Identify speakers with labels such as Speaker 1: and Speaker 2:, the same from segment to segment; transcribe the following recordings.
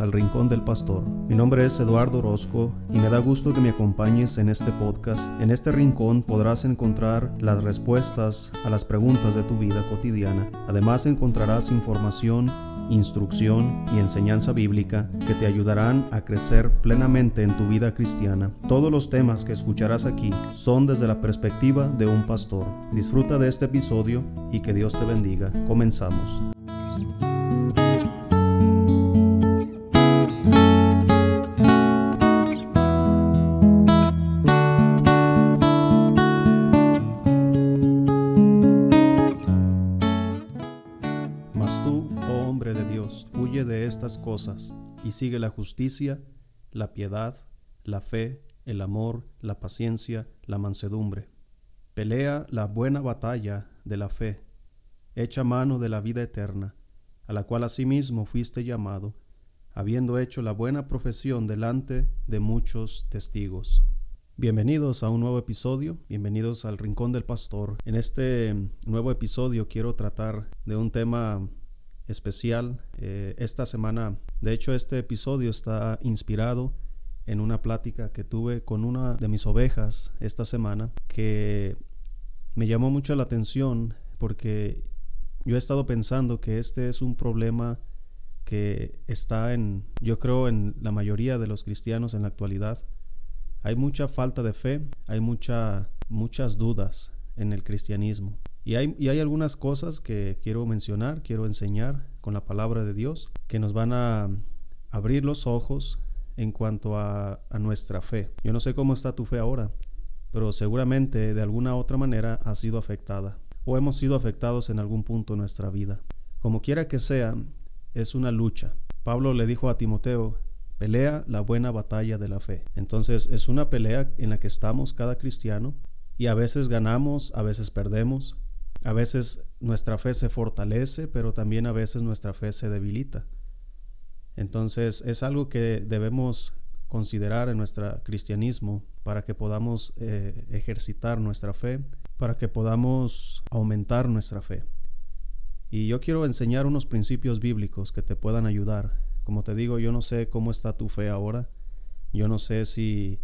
Speaker 1: al Rincón del Pastor. Mi nombre es Eduardo Orozco y me da gusto que me acompañes en este podcast. En este rincón podrás encontrar las respuestas a las preguntas de tu vida cotidiana. Además encontrarás información instrucción y enseñanza bíblica que te ayudarán a crecer plenamente en tu vida cristiana. Todos los temas que escucharás aquí son desde la perspectiva de un pastor. Disfruta de este episodio y que Dios te bendiga. Comenzamos. Sigue la justicia, la piedad, la fe, el amor, la paciencia, la mansedumbre. Pelea la buena batalla de la fe, echa mano de la vida eterna, a la cual asimismo fuiste llamado, habiendo hecho la buena profesión delante de muchos testigos. Bienvenidos a un nuevo episodio, bienvenidos al Rincón del Pastor. En este nuevo episodio quiero tratar de un tema especial eh, esta semana. De hecho, este episodio está inspirado en una plática que tuve con una de mis ovejas esta semana que me llamó mucho la atención porque yo he estado pensando que este es un problema que está en, yo creo, en la mayoría de los cristianos en la actualidad. Hay mucha falta de fe, hay mucha, muchas dudas en el cristianismo. Y hay, algunas cosas que quiero mencionar, quiero enseñar con la palabra de Dios, que nos van a abrir los ojos en cuanto a, a nuestra fe. Yo no sé cómo está tu fe ahora, pero seguramente de alguna otra manera ha sido afectada o hemos sido afectados en algún punto de nuestra vida. Como quiera que sea, es una lucha. Pablo le dijo a Timoteo, pelea la buena batalla de la fe. Entonces es una pelea en la que estamos cada cristiano y a veces ganamos, a veces perdemos, a veces nuestra fe se fortalece, pero también a veces nuestra fe se debilita. Entonces es algo que debemos considerar en nuestro cristianismo para que podamos eh, ejercitar nuestra fe, para que podamos aumentar nuestra fe. Y yo quiero enseñar unos principios bíblicos que te puedan ayudar. Como te digo, yo no sé cómo está tu fe ahora. Yo no sé si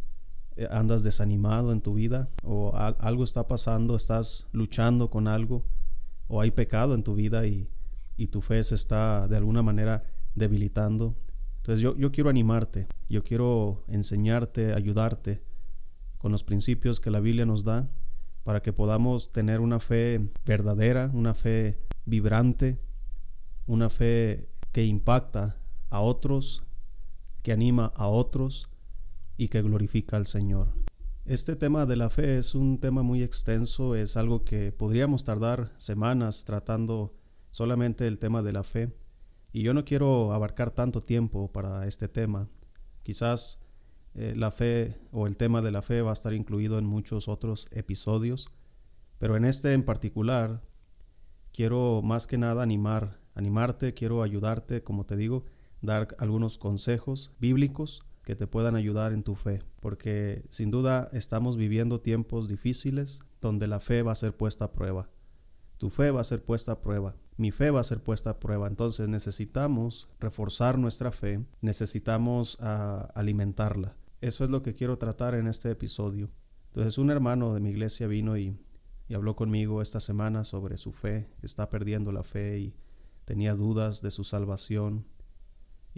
Speaker 1: andas desanimado en tu vida o algo está pasando, estás luchando con algo o hay pecado en tu vida y, tu fe se está de alguna manera debilitando. Entonces yo, yo quiero animarte, yo quiero enseñarte, ayudarte con los principios que la Biblia nos da para que podamos tener una fe verdadera, una fe vibrante, una fe que impacta a otros, que anima a otros y que glorifica al Señor. Este tema de la fe es un tema muy extenso, es algo que podríamos tardar semanas tratando solamente el tema de la fe. Y yo no quiero abarcar tanto tiempo para este tema. Quizás eh, la fe o el tema de la fe va a estar incluido en muchos otros episodios, pero en este en particular quiero más que nada animar, animarte, quiero ayudarte, como te digo, dar algunos consejos bíblicos que te puedan ayudar en tu fe, porque sin duda estamos viviendo tiempos difíciles donde la fe va a ser puesta a prueba. Tu fe va a ser puesta a prueba, mi fe va a ser puesta a prueba, entonces necesitamos reforzar nuestra fe, necesitamos ah, alimentarla. Eso es lo que quiero tratar en este episodio. Entonces un hermano de mi iglesia vino y, y habló conmigo esta semana sobre su fe, está perdiendo la fe y tenía dudas de su salvación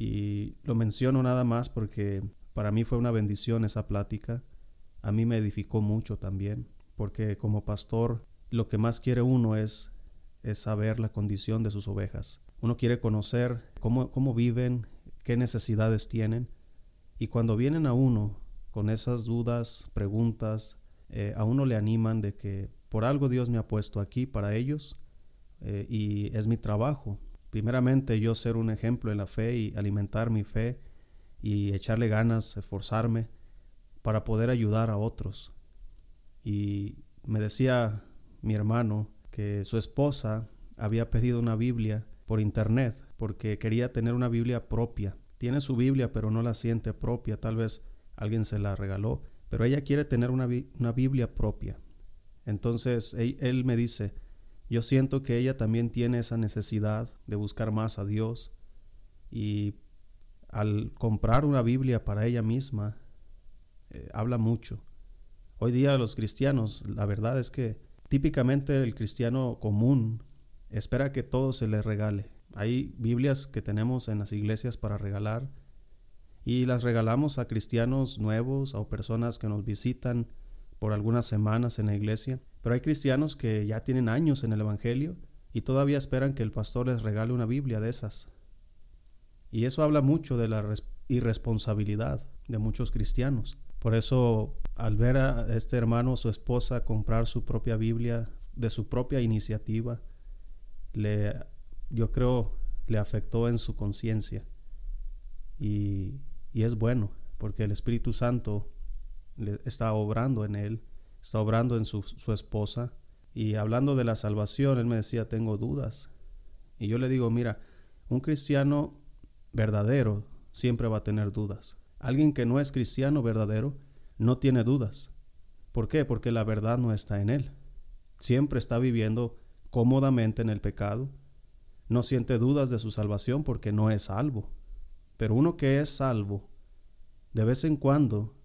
Speaker 1: y lo menciono nada más porque para mí fue una bendición esa plática. A mí me edificó mucho también, porque como pastor lo que más quiere uno es, es saber la condición de sus ovejas. Uno quiere conocer cómo, cómo viven, qué necesidades tienen. Y cuando vienen a uno con esas dudas, preguntas, eh, a uno le animan de que por algo Dios me ha puesto aquí para ellos eh, y es mi trabajo primeramente yo ser un ejemplo en la fe y alimentar mi fe y echarle ganas, esforzarme para poder ayudar a otros. Y me decía mi hermano que su esposa había pedido una Biblia por internet porque quería tener una Biblia propia. Tiene su Biblia pero no la siente propia, tal vez alguien se la regaló, pero ella quiere tener una, Biblia propia. Entonces él me dice, yo siento que ella también tiene esa necesidad de buscar más a Dios y al comprar una Biblia para ella misma, eh, habla mucho. Hoy día los cristianos, la verdad es que típicamente el cristiano común espera que todo se le regale. Hay Biblias que tenemos en las iglesias para regalar y las regalamos a cristianos nuevos o personas que nos visitan por algunas semanas en la iglesia. Pero hay cristianos que ya tienen años en el Evangelio y todavía esperan que el pastor les regale una Biblia de esas. Y eso habla mucho de la irresponsabilidad de muchos cristianos. Por eso, al ver a este hermano, su esposa, comprar su propia Biblia de su propia iniciativa, le, yo creo, le afectó en su conciencia. Y, y, es bueno, porque el Espíritu Santo le está obrando en él, está obrando en su, su esposa. Y hablando de la salvación, él me decía, tengo dudas. Y yo le digo, mira, un cristiano verdadero siempre va a tener dudas. Alguien que no es cristiano verdadero no tiene dudas. ¿Por qué? Porque la verdad no está en él. Siempre está viviendo cómodamente en el pecado. No siente dudas de su salvación porque no es salvo. Pero uno que es salvo, de vez en cuando,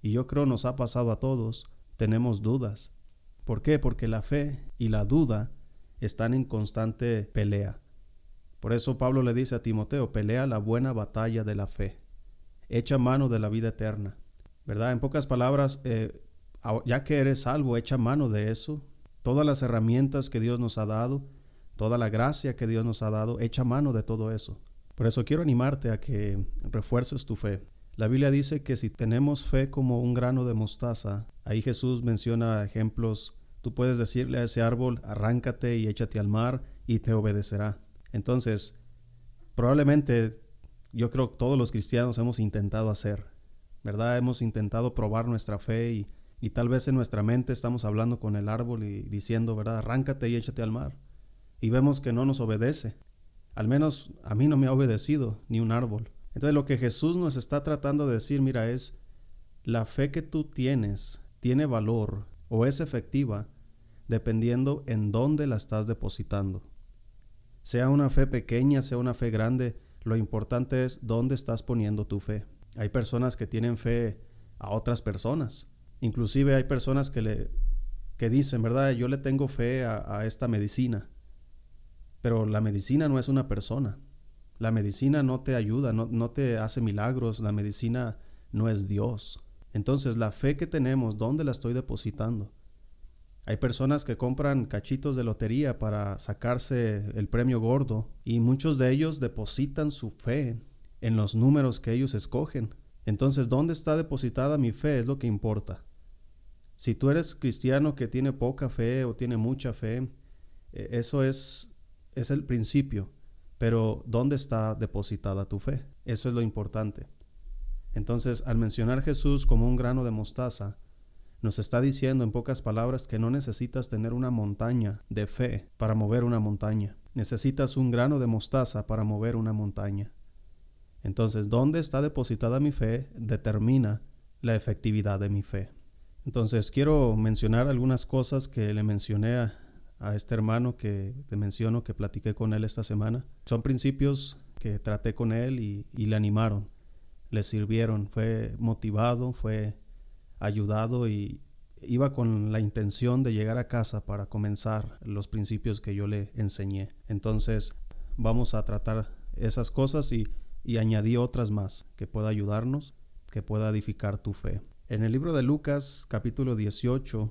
Speaker 1: y yo creo nos ha pasado a todos, tenemos dudas. ¿Por qué? Porque la fe y la duda están en constante pelea. Por eso Pablo le dice a Timoteo, pelea la buena batalla de la fe, echa mano de la vida eterna. ¿Verdad? En pocas palabras, eh, ya que eres salvo, echa mano de eso. Todas las herramientas que Dios nos ha dado, toda la gracia que Dios nos ha dado, echa mano de todo eso. Por eso quiero animarte a que refuerces tu fe. La Biblia dice que si tenemos fe como un grano de mostaza, ahí Jesús menciona ejemplos, tú puedes decirle a ese árbol, arráncate y échate al mar y te obedecerá. Entonces, probablemente yo creo que todos los cristianos hemos intentado hacer, ¿verdad? Hemos intentado probar nuestra fe y, y tal vez en nuestra mente estamos hablando con el árbol y diciendo, ¿verdad? Arráncate y échate al mar. Y vemos que no nos obedece. Al menos a mí no me ha obedecido ni un árbol. Entonces lo que Jesús nos está tratando de decir, mira, es la fe que tú tienes tiene valor o es efectiva dependiendo en dónde la estás depositando. Sea una fe pequeña, sea una fe grande, lo importante es dónde estás poniendo tu fe. Hay personas que tienen fe a otras personas. Inclusive hay personas que le que dicen, ¿verdad? Yo le tengo fe a, esta medicina. Pero la medicina no es una persona. La medicina no te ayuda, no, no te hace milagros. La medicina no es Dios. Entonces la fe que tenemos, ¿dónde la estoy depositando? Hay personas que compran cachitos de lotería para sacarse el premio gordo y muchos de ellos depositan su fe en los números que ellos escogen. Entonces, ¿dónde está depositada mi fe? Es lo que importa. Si tú eres cristiano que tiene poca fe o tiene mucha fe, e, eso es, es el principio. Pero ¿dónde está depositada tu fe? Eso es lo importante. Entonces, al mencionar Jesús como un grano de mostaza, nos está diciendo en pocas palabras que no necesitas tener una montaña de fe para mover una montaña. Necesitas un grano de mostaza para mover una montaña. Entonces, ¿dónde está depositada mi fe? determina la efectividad de mi fe. Entonces, quiero mencionar algunas cosas que le mencioné a, este hermano que te menciono, que platiqué con él esta semana. Son principios que traté con él y, y le animaron, le sirvieron, fue motivado, fue ayudado y iba con la intención de llegar a casa para comenzar los principios que yo le enseñé. Entonces vamos a tratar esas cosas y, y añadí otras más que pueda ayudarnos, que pueda edificar tu fe. En el libro de Lucas capítulo 18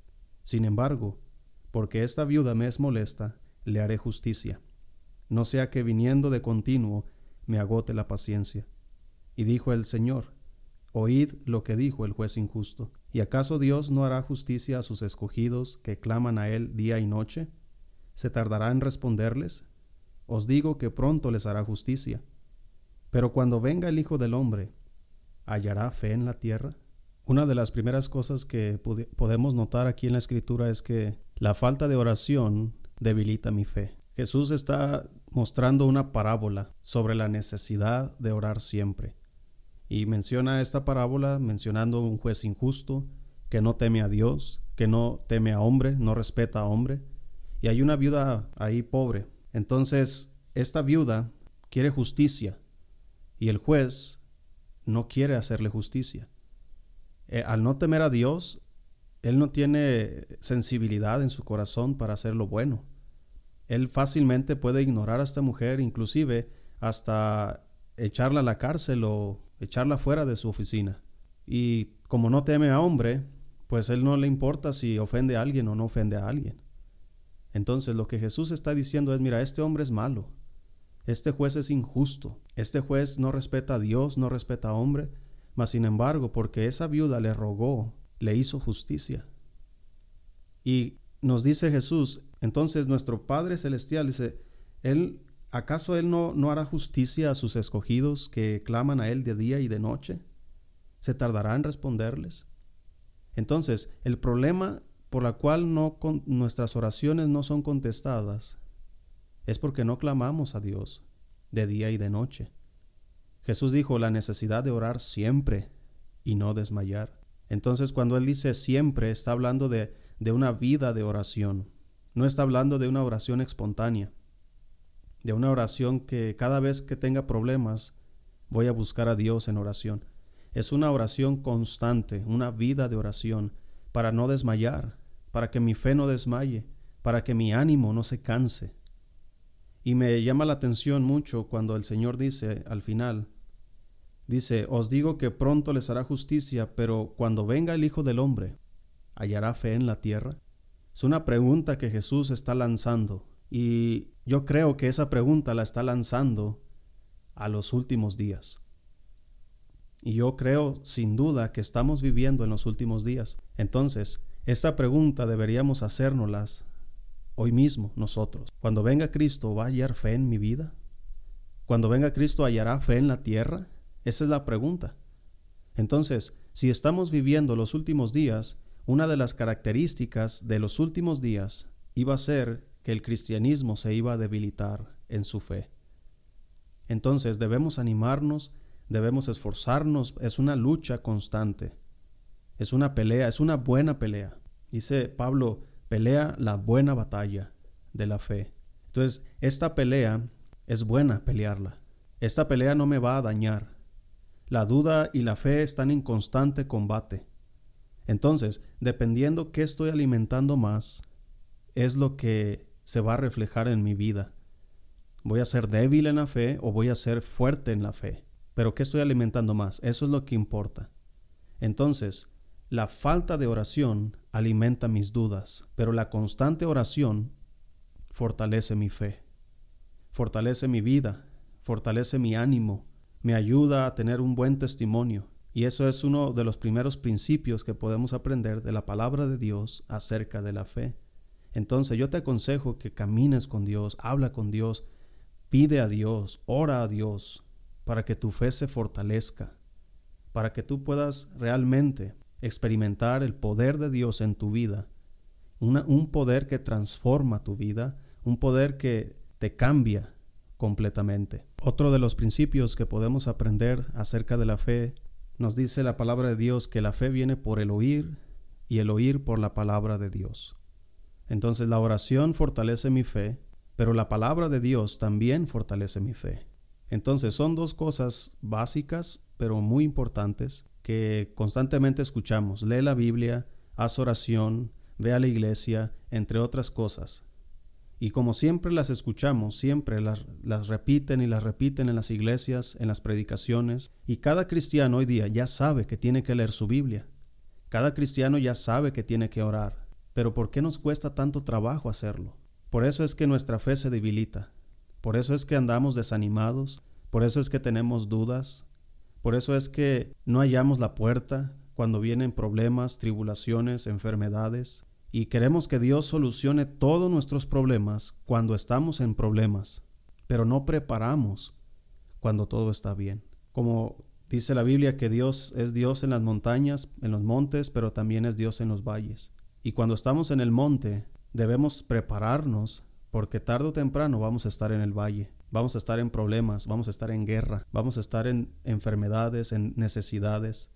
Speaker 1: sin embargo, porque esta viuda me es molesta, le haré justicia, no sea que viniendo de continuo me agote la paciencia. Y dijo el Señor, Oíd lo que dijo el juez injusto. ¿Y acaso Dios no hará justicia a sus escogidos que claman a Él día y noche? ¿Se tardará en responderles? Os digo que pronto les hará justicia. Pero cuando venga el Hijo del Hombre, ¿hallará fe en la tierra? Una de las primeras cosas que podemos notar aquí en la escritura es que la falta de oración debilita mi fe. Jesús está mostrando una parábola sobre la necesidad de orar siempre. Y menciona esta parábola mencionando un juez injusto que no teme a Dios, que no teme a hombre, no respeta a hombre. Y hay una viuda ahí pobre. Entonces, esta viuda quiere justicia y el juez no quiere hacerle justicia. Eh, al no temer a Dios, él no tiene sensibilidad en su corazón para hacer lo bueno. Él fácilmente puede ignorar a esta mujer, inclusive hasta echarla a la cárcel o echarla fuera de su oficina. Y como no teme a hombre, pues él no le importa si ofende a alguien o no ofende a alguien. Entonces lo que Jesús está diciendo es, mira, este hombre es malo, este juez es injusto, este juez no respeta a Dios, no respeta a hombre, mas sin embargo, porque esa viuda le rogó, le hizo justicia. Y nos dice Jesús, entonces nuestro Padre Celestial dice, Él, ¿acaso Él no, no hará justicia a sus escogidos que claman a Él de día y de noche? ¿Se tardará en responderles? Entonces, el problema por la cual no nuestras oraciones no son contestadas es porque no clamamos a Dios de día y de noche. Jesús dijo la necesidad de orar siempre y no desmayar. Entonces cuando Él dice siempre está hablando de, de una vida de oración. No está hablando de una oración espontánea, de una oración que cada vez que tenga problemas voy a buscar a Dios en oración. Es una oración constante, una vida de oración, para no desmayar, para que mi fe no desmaye, para que mi ánimo no se canse. Y me llama la atención mucho cuando el Señor dice al final, dice, os digo que pronto les hará justicia, pero cuando venga el Hijo del Hombre, ¿hallará fe en la tierra? Es una pregunta que Jesús está lanzando y yo creo que esa pregunta la está lanzando a los últimos días. Y yo creo sin duda que estamos viviendo en los últimos días. Entonces, esta pregunta deberíamos hacérnoslas hoy mismo nosotros. Cuando venga Cristo, ¿va a hallar fe en mi vida? Cuando venga Cristo, ¿hallará fe en la tierra? Esa es la pregunta. Entonces, si estamos viviendo los últimos días, una de las características de los últimos días iba a ser que el cristianismo se iba a debilitar en su fe. Entonces debemos animarnos, debemos esforzarnos, es una lucha constante, es una pelea, es una buena pelea. Dice Pablo, pelea la buena batalla de la fe. Entonces, esta pelea es buena pelearla. Esta pelea no me va a dañar. La duda y la fe están en constante combate. Entonces, dependiendo qué estoy alimentando más, es lo que se va a reflejar en mi vida. ¿Voy a ser débil en la fe o voy a ser fuerte en la fe? Pero ¿qué estoy alimentando más? Eso es lo que importa. Entonces, la falta de oración alimenta mis dudas, pero la constante oración fortalece mi fe, fortalece mi vida, fortalece mi ánimo, me ayuda a tener un buen testimonio, y eso es uno de los primeros principios que podemos aprender de la palabra de Dios acerca de la fe. Entonces yo te aconsejo que camines con Dios, habla con Dios, pide a Dios, ora a Dios, para que tu fe se fortalezca, para que tú puedas realmente experimentar el poder de Dios en tu vida, un poder que transforma tu vida, un poder que te cambia completamente. Otro de los principios que podemos aprender acerca de la fe nos dice la palabra de Dios que la fe viene por el oír y el oír por la palabra de Dios. Entonces la oración fortalece mi fe, pero la palabra de Dios también fortalece mi fe. Entonces son dos cosas básicas, pero muy importantes, que constantemente escuchamos. Lee la Biblia, haz oración, ve a la iglesia, entre otras cosas. Y como siempre las escuchamos, siempre las, las, repiten y las repiten en las iglesias, en las predicaciones, y cada cristiano hoy día ya sabe que tiene que leer su Biblia. Cada cristiano ya sabe que tiene que orar. Pero ¿por qué nos cuesta tanto trabajo hacerlo? Por eso es que nuestra fe se debilita. Por eso es que andamos desanimados. Por eso es que tenemos dudas. Por eso es que no hallamos la puerta cuando vienen problemas, tribulaciones, enfermedades, y queremos que Dios solucione todos nuestros problemas cuando estamos en problemas, pero no preparamos cuando todo está bien. Como dice la Biblia que Dios es Dios en las montañas, en los montes, pero también es Dios en los valles. Y cuando estamos en el monte, debemos prepararnos porque tarde o temprano vamos a estar en el valle, vamos a estar en problemas, vamos a estar en guerra, vamos a estar en enfermedades, en necesidades.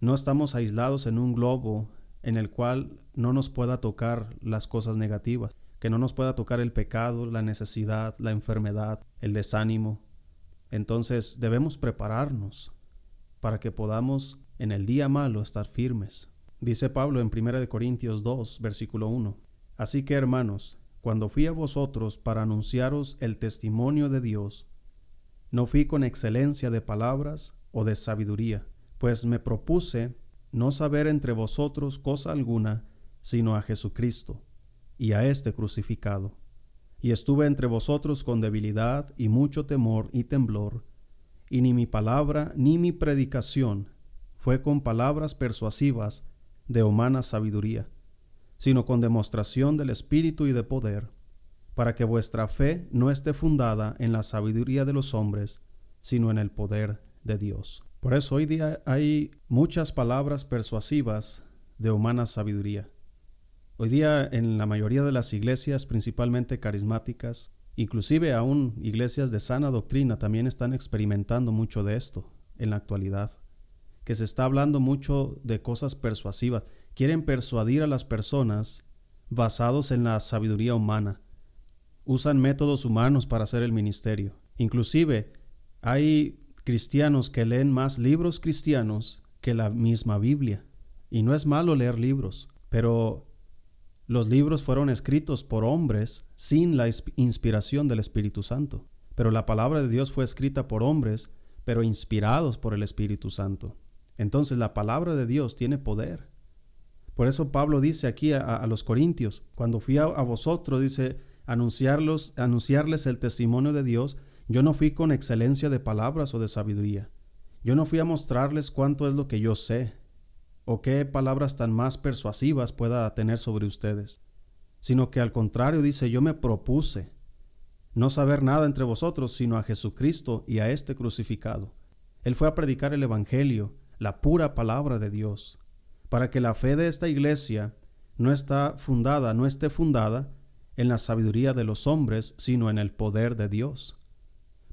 Speaker 1: No estamos aislados en un globo en el cual no nos pueda tocar las cosas negativas, que no nos pueda tocar el pecado, la necesidad, la enfermedad, el desánimo. Entonces debemos prepararnos para que podamos en el día malo estar firmes. Dice Pablo en 1 Corintios 2, versículo 1. Así que hermanos, cuando fui a vosotros para anunciaros el testimonio de Dios, no fui con excelencia de palabras o de sabiduría, pues me propuse no saber entre vosotros cosa alguna, sino a Jesucristo, y a éste crucificado. Y estuve entre vosotros con debilidad y mucho temor y temblor, y ni mi palabra ni mi predicación fue con palabras persuasivas de humana sabiduría, sino con demostración del Espíritu y de poder, para que vuestra fe no esté fundada en la sabiduría de los hombres, sino en el poder de Dios. Por eso hoy día hay muchas palabras persuasivas de humana sabiduría. Hoy día en la mayoría de las iglesias, principalmente carismáticas, Inclusive aún iglesias de sana doctrina también están experimentando mucho de esto en la actualidad, que se está hablando mucho de cosas persuasivas. Quieren persuadir a las personas basados en la sabiduría humana. Usan métodos humanos para hacer el ministerio. Inclusive hay cristianos que leen más libros cristianos que la misma Biblia. Y no es malo leer libros, pero los libros fueron escritos por hombres sin la inspiración del Espíritu Santo, pero la palabra de Dios fue escrita por hombres, pero inspirados por el Espíritu Santo. Entonces la palabra de Dios tiene poder. Por eso Pablo dice aquí a, los corintios, cuando fui a, a, vosotros, dice, anunciarlos, anunciarles el testimonio de Dios, yo no fui con excelencia de palabras o de sabiduría. Yo no fui a mostrarles cuánto es lo que yo sé, o qué palabras tan más persuasivas pueda tener sobre ustedes, sino que al contrario dice, yo me propuse no saber nada entre vosotros, sino a Jesucristo y a este crucificado. Él fue a predicar el Evangelio, la pura palabra de Dios, para que la fe de esta iglesia no está fundada, no esté fundada en la sabiduría de los hombres, sino en el poder de Dios.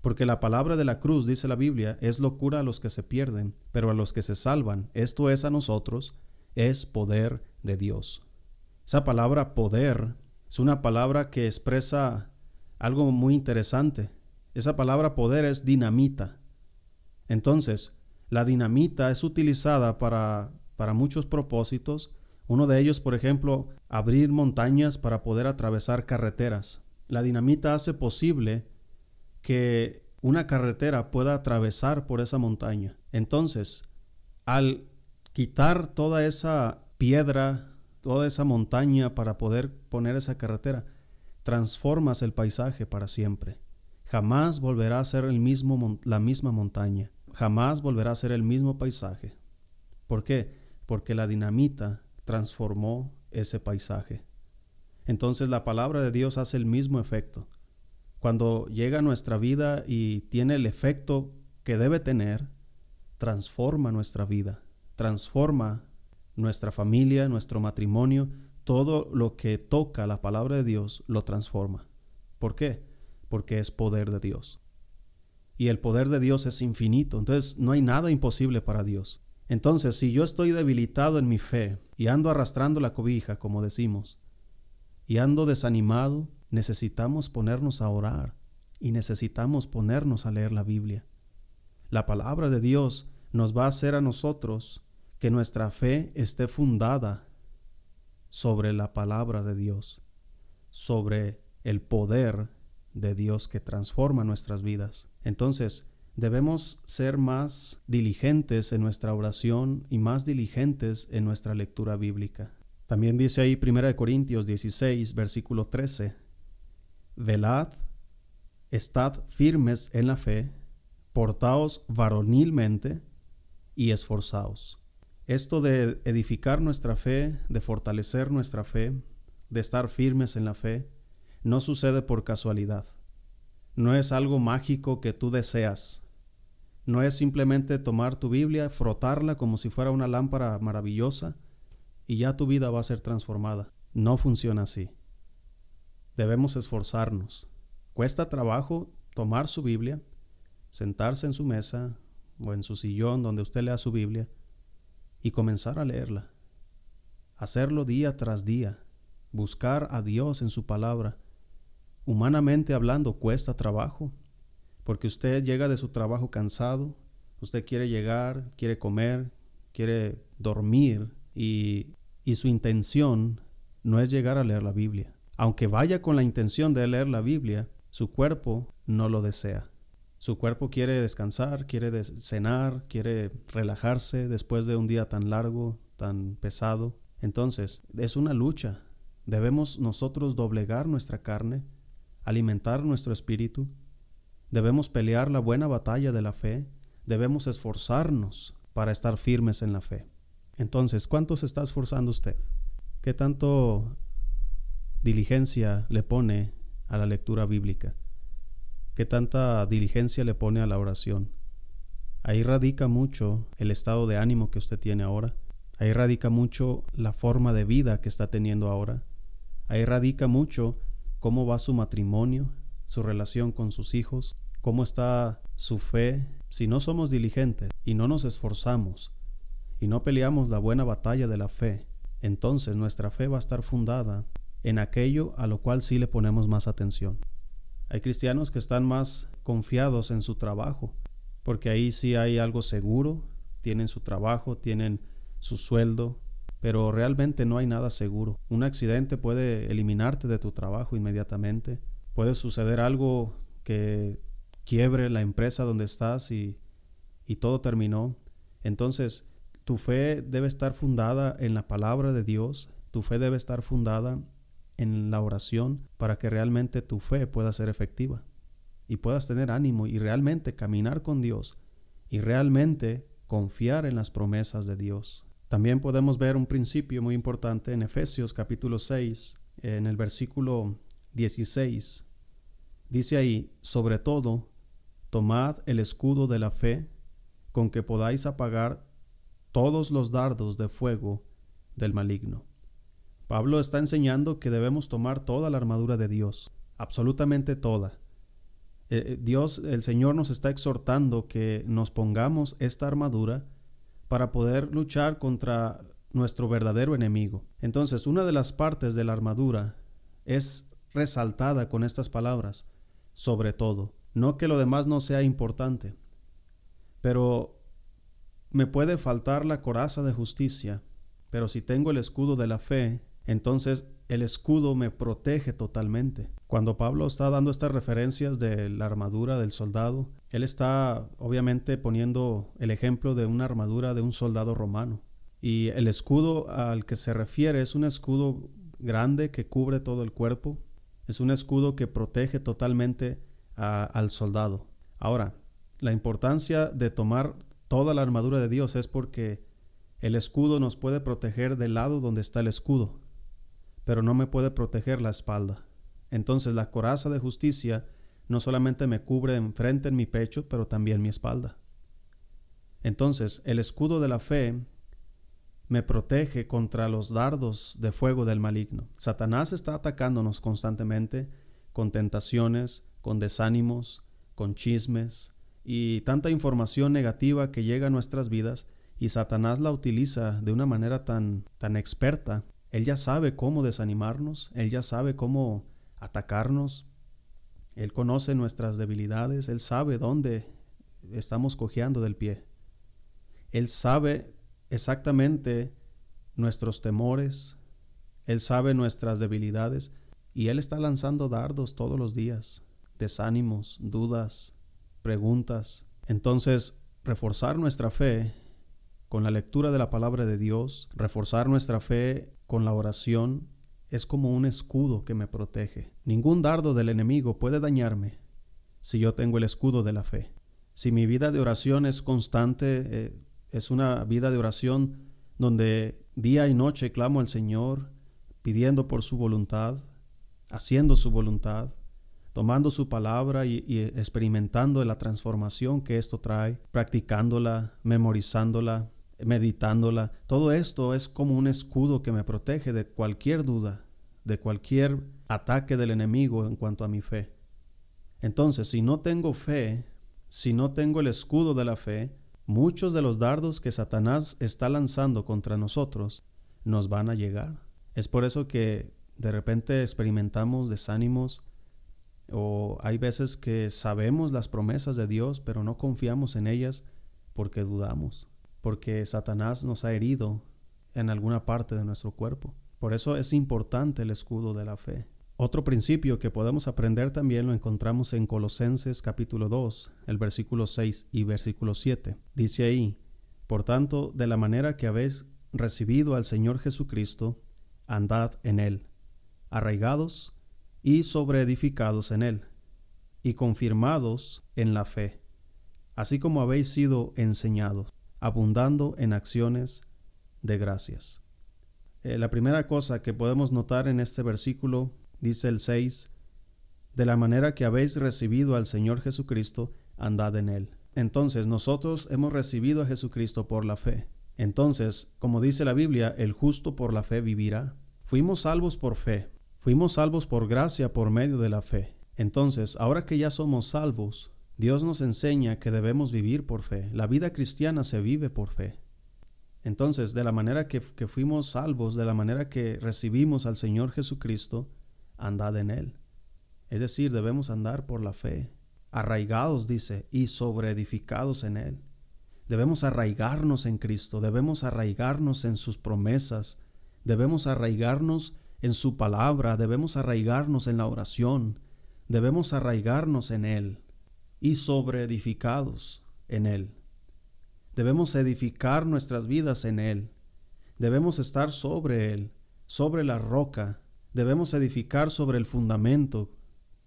Speaker 1: Porque la palabra de la cruz, dice la Biblia, es locura a los que se pierden, pero a los que se salvan, esto es a nosotros, es poder de Dios. Esa palabra poder es una palabra que expresa algo muy interesante. Esa palabra poder es dinamita. Entonces, la dinamita es utilizada para, para muchos propósitos. Uno de ellos, por ejemplo, abrir montañas para poder atravesar carreteras. La dinamita hace posible que una carretera pueda atravesar por esa montaña. Entonces, al quitar toda esa piedra, toda esa montaña para poder poner esa carretera, transformas el paisaje para siempre. Jamás volverá a ser el mismo, la misma montaña. Jamás volverá a ser el mismo paisaje. ¿Por qué? Porque la dinamita transformó ese paisaje. Entonces la palabra de Dios hace el mismo efecto cuando llega a nuestra vida y tiene el efecto que debe tener, transforma nuestra vida, transforma nuestra familia, nuestro matrimonio, todo lo que toca la palabra de Dios lo transforma. ¿Por qué? Porque es poder de Dios. Y el poder de Dios es infinito, entonces no hay nada imposible para Dios. Entonces, si yo estoy debilitado en mi fe y ando arrastrando la cobija, como decimos, y ando desanimado, necesitamos ponernos a orar y necesitamos ponernos a leer la Biblia. La palabra de Dios nos va a hacer a nosotros que nuestra fe esté fundada sobre la palabra de Dios, sobre el poder de Dios que transforma nuestras vidas. Entonces, debemos ser más diligentes en nuestra oración y más diligentes en nuestra lectura bíblica. También dice ahí 1 Corintios 16, versículo 13, Velad, estad firmes en la fe, portaos varonilmente y esforzaos. Esto de edificar nuestra fe, de fortalecer nuestra fe, de estar firmes en la fe, no sucede por casualidad. no es algo mágico que tú deseas. No es simplemente tomar tu Biblia, frotarla como si fuera una lámpara maravillosa y ya tu vida va a ser transformada. No funciona así. Debemos esforzarnos. Cuesta trabajo tomar su Biblia, sentarse en su mesa o en su sillón donde usted lea su Biblia y comenzar a leerla. Hacerlo día tras día. Buscar a Dios en su palabra. Humanamente hablando cuesta trabajo, porque usted llega de su trabajo cansado, usted quiere llegar, quiere comer, quiere dormir y, y su intención no es llegar a leer la Biblia. Aunque vaya con la intención de leer la Biblia, su cuerpo no lo desea. Su cuerpo quiere descansar, quiere cenar, quiere relajarse después de un día tan largo, tan pesado. Entonces, es una lucha. Debemos nosotros doblegar nuestra carne, alimentar nuestro espíritu. Debemos pelear la buena batalla de la fe. Debemos esforzarnos para estar firmes en la fe. Entonces, ¿cuánto se está esforzando usted? ¿Qué tanto diligencia le pone a la lectura bíblica? ¿Qué tanta diligencia le pone a la oración? Ahí radica mucho el estado de ánimo que usted tiene ahora. Ahí radica mucho la forma de vida que está teniendo ahora. Ahí radica mucho cómo va su matrimonio, su relación con sus hijos, cómo está su fe. Si no somos diligentes y no nos esforzamos y no peleamos la buena batalla de la fe, entonces nuestra fe va a estar fundada en aquello a lo cual sí le ponemos más atención. Hay cristianos que están más confiados en su trabajo, porque ahí sí hay algo seguro, tienen su trabajo, tienen su sueldo, pero realmente no hay nada seguro. Un accidente puede eliminarte de tu trabajo inmediatamente, puede suceder algo que quiebre la empresa donde estás y, y todo terminó. Entonces, tu fe debe estar fundada en la palabra de Dios, tu fe debe estar fundada en la oración para que realmente tu fe pueda ser efectiva y puedas tener ánimo y realmente caminar con Dios y realmente confiar en las promesas de Dios. También podemos ver un principio muy importante en Efesios capítulo 6, en el versículo 16. Dice ahí, sobre todo, tomad el escudo de la fe con que podáis apagar todos los dardos de fuego del maligno. Pablo está enseñando que debemos tomar toda la armadura de Dios, absolutamente toda. Eh, eh, Dios, el Señor nos está exhortando que nos pongamos esta armadura para poder luchar contra nuestro verdadero enemigo. Entonces, una de las partes de la armadura es resaltada con estas palabras, sobre todo. No que lo demás no sea importante, pero me puede faltar la coraza de justicia, pero si tengo el escudo de la fe, entonces el escudo me protege totalmente. Cuando Pablo está dando estas referencias de la armadura del soldado, él está obviamente poniendo el ejemplo de una armadura de un soldado romano. Y el escudo al que se refiere es un escudo grande que cubre todo el cuerpo, es un escudo que protege totalmente al soldado. Ahora, la importancia de tomar toda la armadura de Dios es porque el escudo nos puede proteger del lado donde está el escudo, pero no me puede proteger la espalda. Entonces la coraza de justicia no solamente me cubre enfrente en mi pecho, pero también mi espalda. Entonces el escudo de la fe me protege contra los dardos de fuego del maligno. Satanás está atacándonos constantemente con tentaciones, con desánimos, con chismes, y tanta información negativa que llega a nuestras vidas y Satanás la utiliza de una manera tan, tan experta. Él ya sabe cómo desanimarnos, él ya sabe cómo atacarnos, él conoce nuestras debilidades, él sabe dónde estamos cojeando del pie. Él sabe exactamente nuestros temores, él sabe nuestras debilidades y él está lanzando dardos todos los días, desánimos, dudas, preguntas. Entonces, reforzar nuestra fe con la lectura de la palabra de Dios, reforzar nuestra fe con la oración, es como un escudo que me protege. Ningún dardo del enemigo puede dañarme si yo tengo el escudo de la fe. Si mi vida de oración es constante, eh, es una vida de oración donde día y noche clamo al Señor, pidiendo por su voluntad, haciendo su voluntad, tomando su palabra y, y, experimentando la transformación que esto trae, practicándola, memorizándola, meditándola. Todo esto es como un escudo que me protege de cualquier duda, de cualquier ataque del enemigo en cuanto a mi fe. Entonces, si no tengo fe, si no tengo el escudo de la fe, muchos de los dardos que Satanás está lanzando contra nosotros nos van a llegar. Es por eso que de repente experimentamos desánimos o hay veces que sabemos las promesas de Dios, pero no confiamos en ellas porque dudamos, porque Satanás nos ha herido en alguna parte de nuestro cuerpo. Por eso es importante el escudo de la fe. Otro principio que podemos aprender también lo encontramos en Colosenses capítulo 2, el versículo 6 y versículo 7. Dice ahí, Por tanto, de la manera que habéis recibido al Señor Jesucristo, andad en él, arraigados y sobreedificados en él, y confirmados en la fe, así como habéis sido enseñados, abundando en acciones de gracias. Eh, la primera cosa que podemos notar en este versículo, dice el 6, de la manera que habéis recibido al Señor Jesucristo, andad en él. Entonces nosotros hemos recibido a Jesucristo por la fe. Entonces, como dice la Biblia, el justo por la fe vivirá. Fuimos salvos por fe. Fuimos salvos por gracia por medio de la fe. Entonces, ahora que ya somos salvos, Dios nos enseña que debemos vivir por fe. La vida cristiana se vive por fe. Entonces, de la manera que, fuimos salvos, de la manera que recibimos al Señor Jesucristo, andad en Él. Es decir, debemos andar por la fe, arraigados, dice, y sobreedificados en Él. Debemos arraigarnos en Cristo, debemos arraigarnos en sus promesas, debemos arraigarnos en su palabra, debemos arraigarnos en la oración, debemos arraigarnos en Él y sobreedificados en Él. Debemos edificar nuestras vidas en Él. Debemos estar sobre Él, sobre la roca. Debemos edificar sobre el fundamento,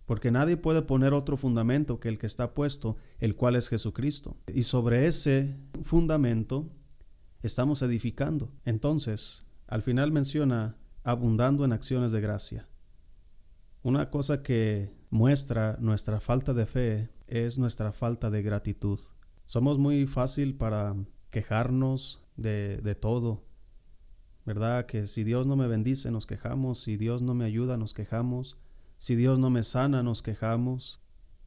Speaker 1: porque nadie puede poner otro fundamento que el que está puesto, el cual es Jesucristo. Y sobre ese fundamento estamos edificando. Entonces, al final menciona abundando en acciones de gracia. Una cosa que muestra nuestra falta de fe es nuestra falta de gratitud. Somos muy fácil para quejarnos de, de todo, ¿verdad? Que si Dios no me bendice, nos quejamos, si Dios no me ayuda, nos quejamos, si Dios no me sana, nos quejamos.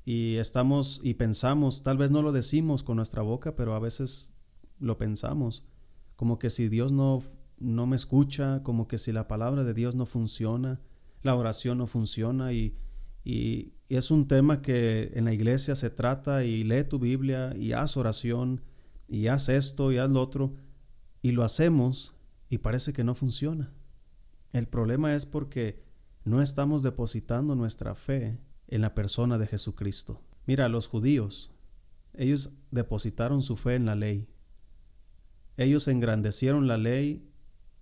Speaker 1: Y estamos y pensamos, tal vez no lo decimos con nuestra boca, pero a veces lo pensamos, como que si Dios no, no me escucha, como que si la palabra de Dios no funciona, la oración no funciona y, y, es un tema que en la iglesia se trata y lee tu Biblia y haz oración y haz esto y haz lo otro y lo hacemos y parece que no funciona. El problema es porque no estamos depositando nuestra fe en la persona de Jesucristo. Mira, los judíos, ellos depositaron su fe en la ley. Ellos engrandecieron la ley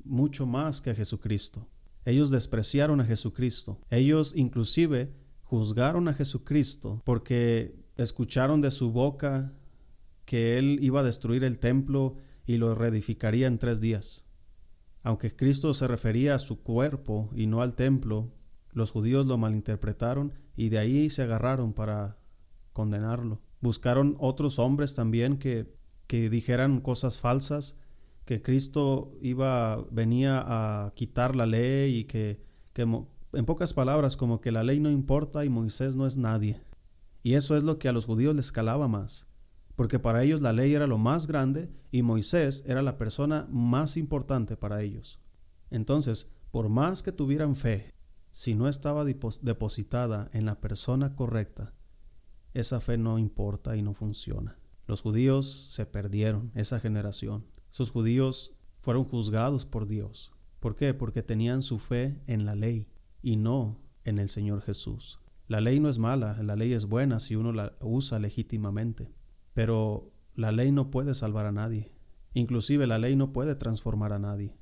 Speaker 1: mucho más que a Jesucristo. Ellos despreciaron a Jesucristo. Ellos inclusive juzgaron a Jesucristo porque escucharon de su boca que él iba a destruir el templo y lo reedificaría en tres días. Aunque Cristo se refería a su cuerpo y no al templo, los judíos lo malinterpretaron y de ahí se agarraron para condenarlo. Buscaron otros hombres también que, que dijeran cosas falsas, que Cristo iba, venía a quitar la ley y que, que en pocas palabras, como que la ley no importa y Moisés no es nadie. Y eso es lo que a los judíos les calaba más, porque para ellos la ley era lo más grande y Moisés era la persona más importante para ellos. Entonces, por más que tuvieran fe, si no estaba depositada en la persona correcta, esa fe no importa y no funciona. Los judíos se perdieron, esa generación. Sus judíos fueron juzgados por Dios. ¿Por qué? Porque tenían su fe en la ley y no en el Señor Jesús. La ley no es mala, la ley es buena si uno la usa legítimamente, pero la ley no puede salvar a nadie. Inclusive la ley no puede transformar a nadie.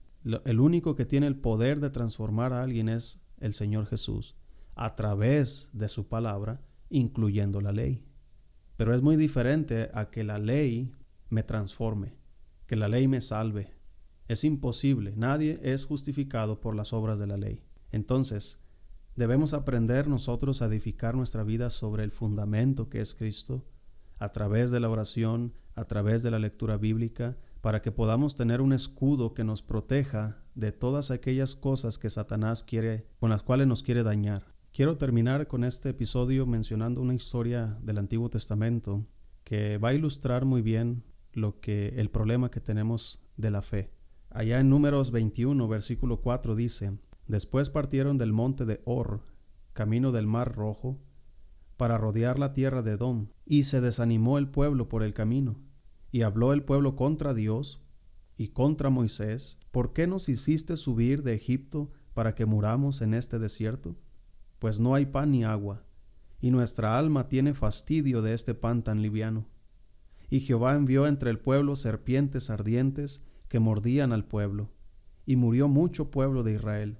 Speaker 1: El único que tiene el poder de transformar a alguien es el Señor Jesús, a través de su palabra, incluyendo la ley. Pero es muy diferente a que la ley me transforme, que la ley me salve. Es imposible, nadie es justificado por las obras de la ley. Entonces, Debemos aprender nosotros a edificar nuestra vida sobre el fundamento que es Cristo, a través de la oración, a través de la lectura bíblica, para que podamos tener un escudo que nos proteja de todas aquellas cosas que Satanás quiere, con las cuales nos quiere dañar. Quiero terminar con este episodio mencionando una historia del Antiguo Testamento que va a ilustrar muy bien lo que el problema que tenemos de la fe. Allá en Números 21, versículo 4 dice: Después partieron del monte de Or, camino del mar rojo, para rodear la tierra de Edom, y se desanimó el pueblo por el camino. Y habló el pueblo contra Dios y contra Moisés, ¿por qué nos hiciste subir de Egipto para que muramos en este desierto? Pues no hay pan ni agua, y nuestra alma tiene fastidio de este pan tan liviano. Y Jehová envió entre el pueblo serpientes ardientes que mordían al pueblo, y murió mucho pueblo de Israel.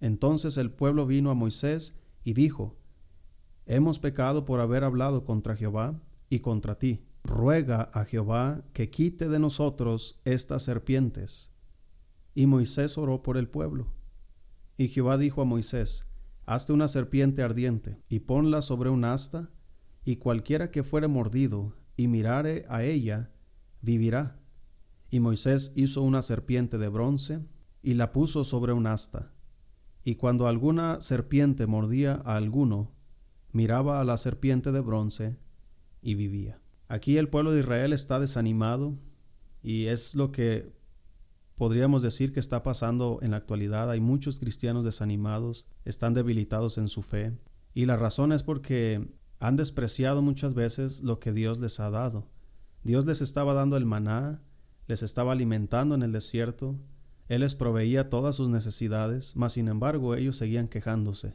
Speaker 1: Entonces el pueblo vino a Moisés y dijo, Hemos pecado por haber hablado contra Jehová y contra ti. Ruega a Jehová que quite de nosotros estas serpientes. Y Moisés oró por el pueblo. Y Jehová dijo a Moisés, Hazte una serpiente ardiente, y ponla sobre un asta, y cualquiera que fuere mordido y mirare a ella, vivirá. Y Moisés hizo una serpiente de bronce, y la puso sobre un asta y cuando alguna serpiente mordía a alguno, miraba a la serpiente de bronce y vivía. Aquí el pueblo de Israel está desanimado y es lo que podríamos decir que está pasando en la actualidad. Hay muchos cristianos desanimados, están debilitados en su fe y la razón es porque han despreciado muchas veces lo que Dios les ha dado. Dios les estaba dando el maná, les estaba alimentando en el desierto, él les proveía todas sus necesidades, mas sin embargo ellos seguían quejándose.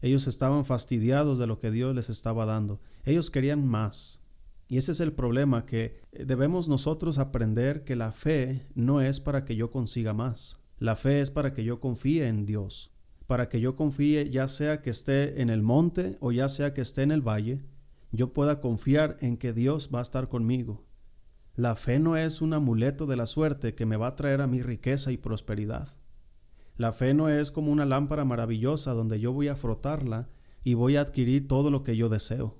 Speaker 1: Ellos estaban fastidiados de lo que Dios les estaba dando. Ellos querían más. Y ese es el problema que debemos nosotros aprender que la fe no es para que yo consiga más. La fe es para que yo confíe en Dios. Para que yo confíe ya sea que esté en el monte o ya sea que esté en el valle, yo pueda confiar en que Dios va a estar conmigo. La fe no es un amuleto de la suerte que me va a traer a mi riqueza y prosperidad. La fe no es como una lámpara maravillosa donde yo voy a frotarla y voy a adquirir todo lo que yo deseo.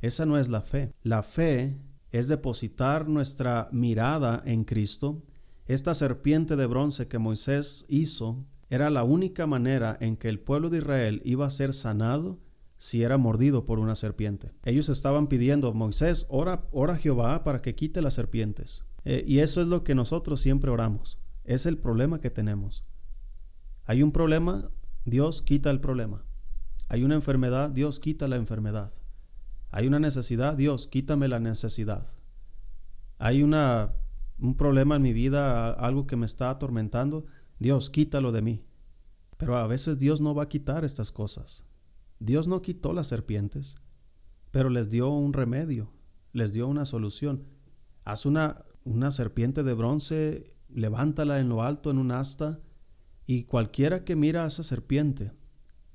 Speaker 1: Esa no es la fe. La fe es depositar nuestra mirada en Cristo. Esta serpiente de bronce que Moisés hizo era la única manera en que el pueblo de Israel iba a ser sanado si era mordido por una serpiente. Ellos estaban pidiendo, Moisés, ora, ora a Jehová para que quite las serpientes. Eh, y eso es lo que nosotros siempre oramos. Es el problema que tenemos. Hay un problema, Dios quita el problema. Hay una enfermedad, Dios quita la enfermedad. Hay una necesidad, Dios quítame la necesidad. Hay una, un problema en mi vida, algo que me está atormentando, Dios quítalo de mí. Pero a veces Dios no va a quitar estas cosas. Dios no quitó las serpientes, pero les dio un remedio, les dio una solución. Haz una, una serpiente de bronce, levántala en lo alto en un asta, y cualquiera que mira a esa serpiente,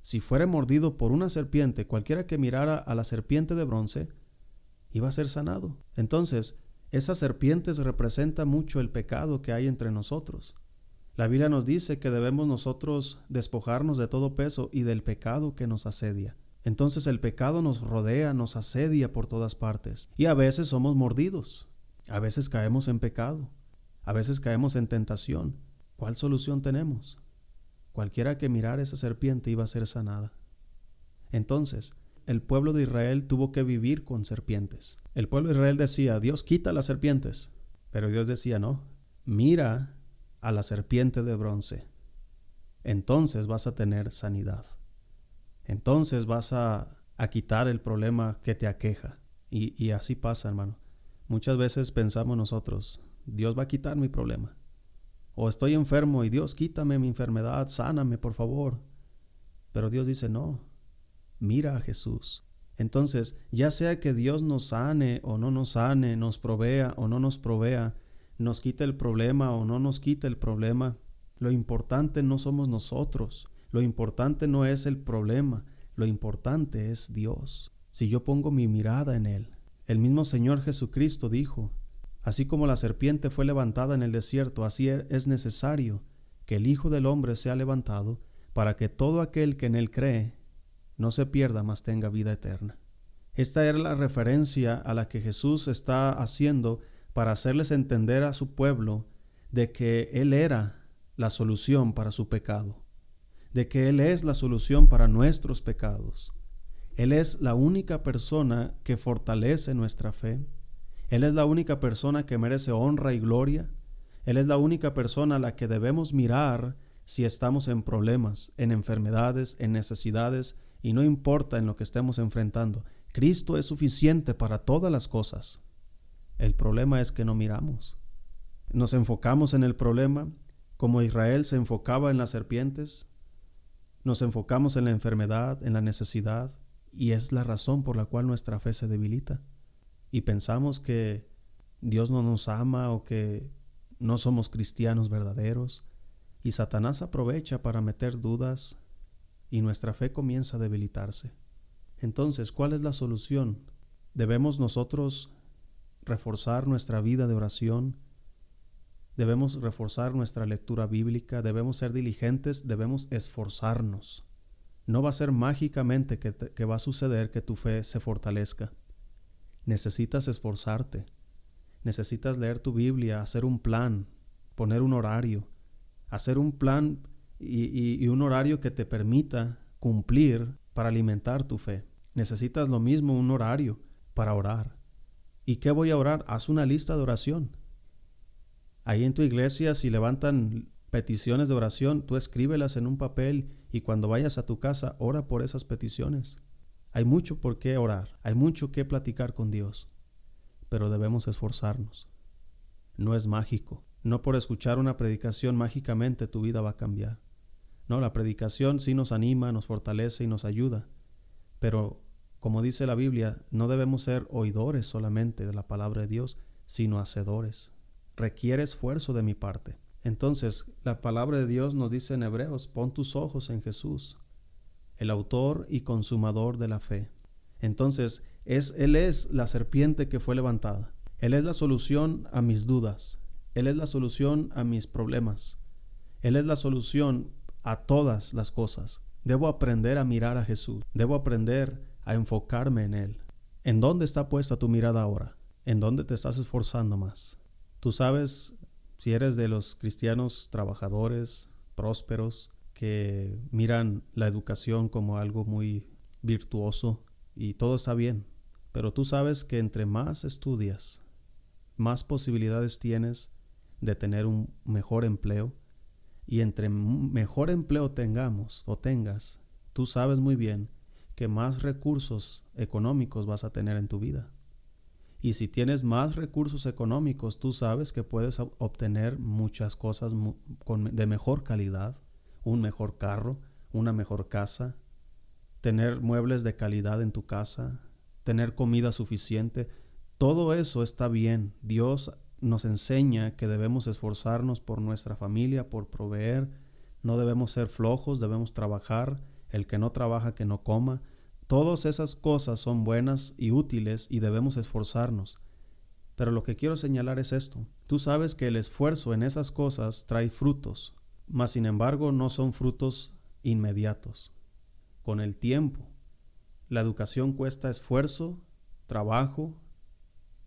Speaker 1: si fuera mordido por una serpiente, cualquiera que mirara a la serpiente de bronce, iba a ser sanado. Entonces, esas serpientes representan mucho el pecado que hay entre nosotros. La Biblia nos dice que debemos nosotros despojarnos de todo peso y del pecado que nos asedia. Entonces el pecado nos rodea, nos asedia por todas partes. Y a veces somos mordidos, a veces caemos en pecado, a veces caemos en tentación. ¿Cuál solución tenemos? Cualquiera que mirara esa serpiente iba a ser sanada. Entonces, el pueblo de Israel tuvo que vivir con serpientes. El pueblo de Israel decía, Dios quita las serpientes. Pero Dios decía, no, mira a la serpiente de bronce, entonces vas a tener sanidad. Entonces vas a, quitar el problema que te aqueja. Y, y así pasa, hermano. Muchas veces pensamos nosotros, Dios va a quitar mi problema. O estoy enfermo y Dios quítame mi enfermedad, sáname por favor. Pero Dios dice, no, mira a Jesús. Entonces, ya sea que Dios nos sane o no nos sane, nos provea o no nos provea, nos quita el problema o no nos quita el problema. Lo importante no somos nosotros, lo importante no es el problema, lo importante es Dios. Si yo pongo mi mirada en Él, el mismo Señor Jesucristo dijo, así como la serpiente fue levantada en el desierto, así es necesario que el Hijo del Hombre sea levantado, para que todo aquel que en él cree no se pierda, mas tenga vida eterna. Esta era la referencia a la que Jesús está haciendo para hacerles entender a su pueblo de que Él era la solución para su pecado, de que Él es la solución para nuestros pecados. Él es la única persona que fortalece nuestra fe. Él es la única persona que merece honra y gloria. Él es la única persona a la que debemos mirar si estamos en problemas, en enfermedades, en necesidades, y no importa en lo que estemos enfrentando. Cristo es suficiente para todas las cosas. El problema es que no miramos. Nos enfocamos en el problema como Israel se enfocaba en las serpientes. Nos enfocamos en la enfermedad, en la necesidad, y es la razón por la cual nuestra fe se debilita. Y pensamos que Dios no nos ama o que no somos cristianos verdaderos. Y Satanás aprovecha para meter dudas y nuestra fe comienza a debilitarse. Entonces, ¿cuál es la solución? Debemos nosotros reforzar nuestra vida de oración, debemos reforzar nuestra lectura bíblica, debemos ser diligentes, debemos esforzarnos. No va a ser mágicamente que, que, va a suceder que tu fe se fortalezca. Necesitas esforzarte. Necesitas leer tu Biblia, hacer un plan, poner un horario, hacer un plan y, y un horario que te permita cumplir para alimentar tu fe. Necesitas lo mismo, un horario para orar. ¿Y qué voy a orar? Haz una lista de oración. Ahí en tu iglesia, si levantan peticiones de oración, tú escríbelas en un papel y cuando vayas a tu casa, ora por esas peticiones. Hay mucho por qué orar, hay mucho que platicar con Dios, pero debemos esforzarnos. No es mágico. No por escuchar una predicación mágicamente tu vida va a cambiar. No, la predicación sí nos anima, nos fortalece y nos ayuda, pero como dice la Biblia, no debemos ser oidores solamente de la palabra de Dios, sino hacedores. Requiere esfuerzo de mi parte. Entonces, la palabra de Dios nos dice en Hebreos, pon tus ojos en Jesús, el autor y consumador de la fe. Entonces, es, Él es la serpiente que fue levantada. Él es la solución a mis dudas. Él es la solución a mis problemas. Él es la solución a todas las cosas. Debo aprender a mirar a Jesús. Debo aprender a enfocarme en Él. ¿En dónde está puesta tu mirada ahora? ¿En dónde te estás esforzando más? Tú sabes si eres de los cristianos trabajadores, prósperos, que miran la educación como algo muy virtuoso y todo está bien, pero tú sabes que entre más estudias, más posibilidades tienes de tener un mejor empleo y entre mejor empleo tengamos o tengas, tú sabes muy bien que más recursos económicos vas a tener en tu vida. Y si tienes más recursos económicos, tú sabes que puedes obtener muchas cosas de mejor calidad, un mejor carro, una mejor casa, tener muebles de calidad en tu casa, tener comida suficiente. Todo eso está bien. Dios nos enseña que debemos esforzarnos por nuestra familia, por proveer. No debemos ser flojos, debemos trabajar el que no trabaja que no coma. Todas esas cosas son buenas y útiles y debemos esforzarnos. Pero lo que quiero señalar es esto. Tú sabes que el esfuerzo en esas cosas trae frutos, mas sin embargo no son frutos inmediatos. Con el tiempo, la educación cuesta esfuerzo, trabajo,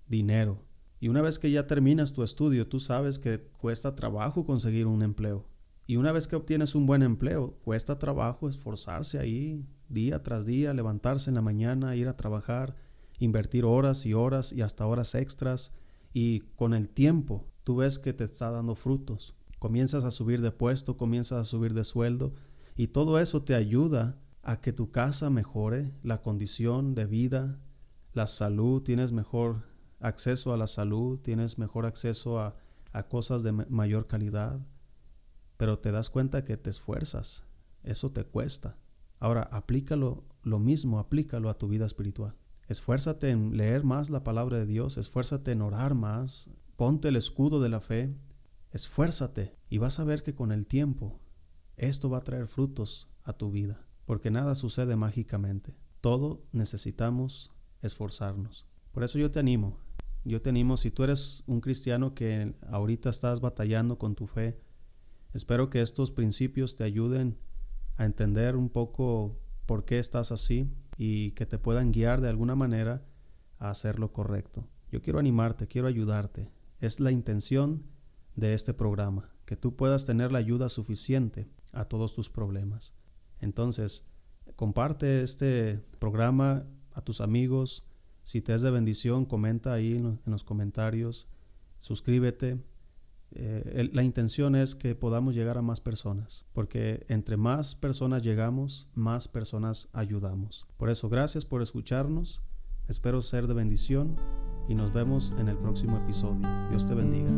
Speaker 1: dinero. Y una vez que ya terminas tu estudio, tú sabes que cuesta trabajo conseguir un empleo. Y una vez que obtienes un buen empleo, cuesta trabajo esforzarse ahí día tras día, levantarse en la mañana, ir a trabajar, invertir horas y horas y hasta horas extras. Y con el tiempo tú ves que te está dando frutos. Comienzas a subir de puesto, comienzas a subir de sueldo y todo eso te ayuda a que tu casa mejore, la condición de vida, la salud, tienes mejor acceso a la salud, tienes mejor acceso a, a cosas de mayor calidad pero te das cuenta que te esfuerzas, eso te cuesta. Ahora, aplícalo lo mismo, aplícalo a tu vida espiritual. Esfuérzate en leer más la palabra de Dios, esfuérzate en orar más, ponte el escudo de la fe, esfuérzate y vas a ver que con el tiempo esto va a traer frutos a tu vida, porque nada sucede mágicamente. Todo necesitamos esforzarnos. Por eso yo te animo, yo te animo si tú eres un cristiano que ahorita estás batallando con tu fe, Espero que estos principios te ayuden a entender un poco por qué estás así y que te puedan guiar de alguna manera a hacer lo correcto. Yo quiero animarte, quiero ayudarte. Es la intención de este programa, que tú puedas tener la ayuda suficiente a todos tus problemas. Entonces, comparte este programa a tus amigos. Si te es de bendición, comenta ahí en los comentarios. Suscríbete. Eh, la intención es que podamos llegar a más personas, porque entre más personas llegamos, más personas ayudamos. Por eso, gracias por escucharnos. Espero ser de bendición y nos vemos en el próximo episodio. Dios te bendiga.